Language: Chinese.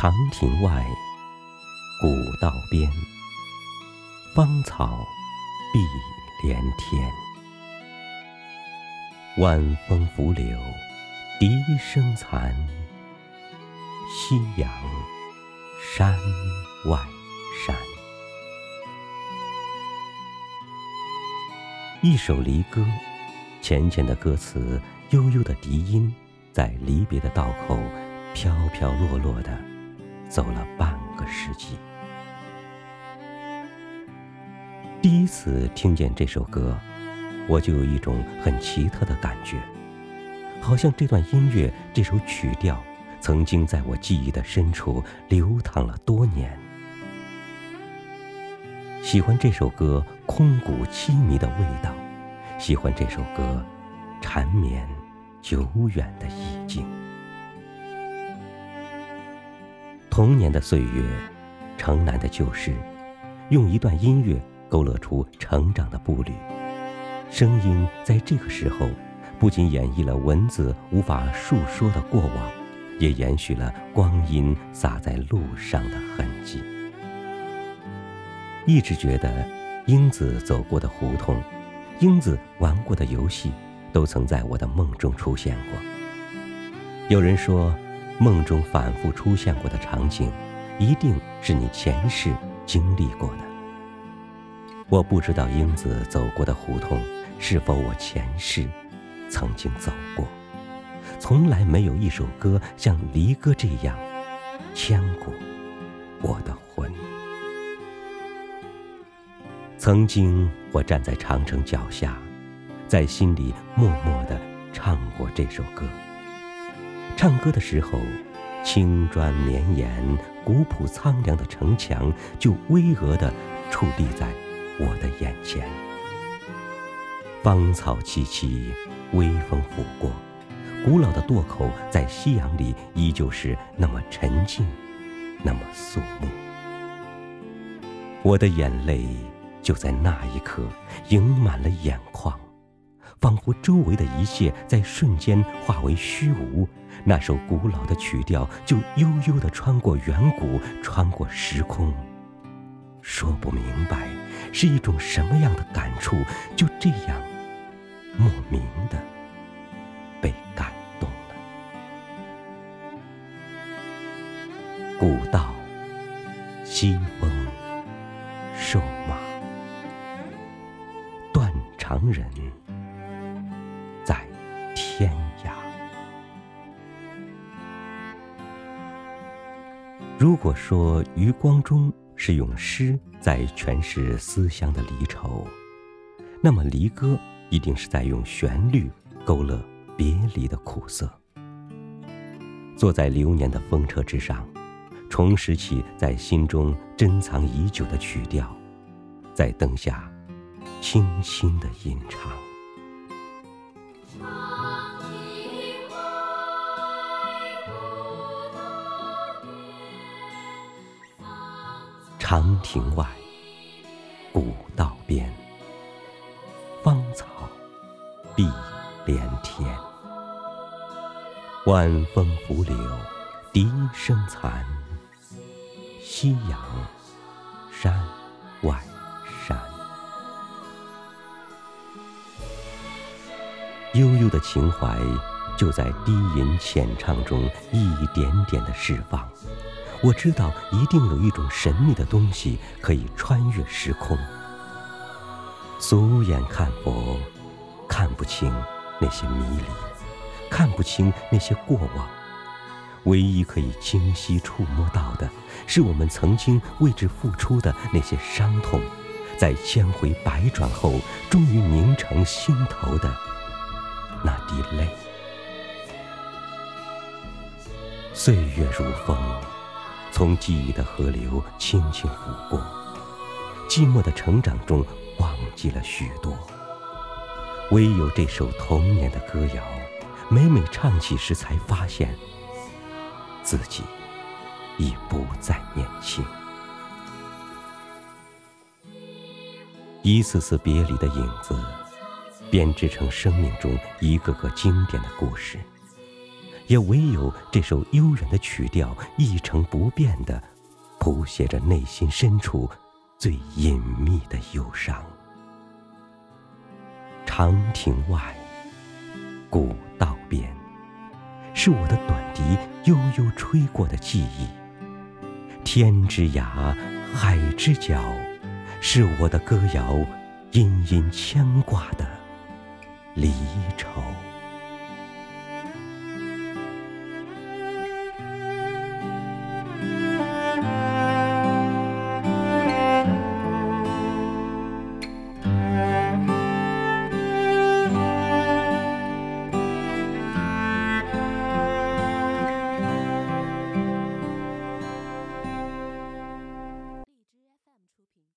长亭外，古道边，芳草碧连天。晚风拂柳，笛声残。夕阳山外山。一首离歌，浅浅的歌词，悠悠的笛音，在离别的道口，飘飘落落的，走了半个世纪。第一次听见这首歌，我就有一种很奇特的感觉，好像这段音乐，这首曲调。曾经在我记忆的深处流淌了多年。喜欢这首歌空谷凄迷的味道，喜欢这首歌缠绵久远的意境。童年的岁月，城南的旧事，用一段音乐勾勒出成长的步履。声音在这个时候，不仅演绎了文字无法述说的过往。也延续了光阴洒在路上的痕迹。一直觉得，英子走过的胡同，英子玩过的游戏，都曾在我的梦中出现过。有人说，梦中反复出现过的场景，一定是你前世经历过的。我不知道英子走过的胡同，是否我前世曾经走过。从来没有一首歌像《离歌》这样牵过我的魂。曾经，我站在长城脚下，在心里默默地唱过这首歌。唱歌的时候，青砖绵延、古朴苍凉的城墙就巍峨地矗立在我的眼前。芳草萋萋，微风拂过。古老的渡口在夕阳里依旧是那么沉静，那么肃穆。我的眼泪就在那一刻盈满了眼眶，仿佛周围的一切在瞬间化为虚无。那首古老的曲调就悠悠地穿过远古，穿过时空。说不明白是一种什么样的感触，就这样莫名的。被感动了。古道西风瘦马，断肠人如果说余光中是用诗在诠释思乡的离愁，那么离歌一定是在用旋律勾勒。别离的苦涩，坐在流年的风车之上，重拾起在心中珍藏已久的曲调，在灯下轻轻的吟唱。长亭外，古道边，芳草碧连天。晚风拂柳，笛声残。夕阳山外山，悠悠的情怀就在低吟浅唱中一点点的释放。我知道，一定有一种神秘的东西可以穿越时空。俗眼看佛，看不清那些迷离。看不清那些过往，唯一可以清晰触摸到的，是我们曾经为之付出的那些伤痛，在千回百转后，终于凝成心头的那滴泪。岁月如风，从记忆的河流轻轻拂过，寂寞的成长中忘记了许多，唯有这首童年的歌谣。每每唱起时，才发现自己已不再年轻。一次次别离的影子，编织成生命中一个个经典的故事。也唯有这首悠然的曲调，一成不变的谱写着内心深处最隐秘的忧伤。长亭外，古道边，是我的短笛悠悠吹过的记忆。天之涯，海之角，是我的歌谣，殷殷牵挂的离愁。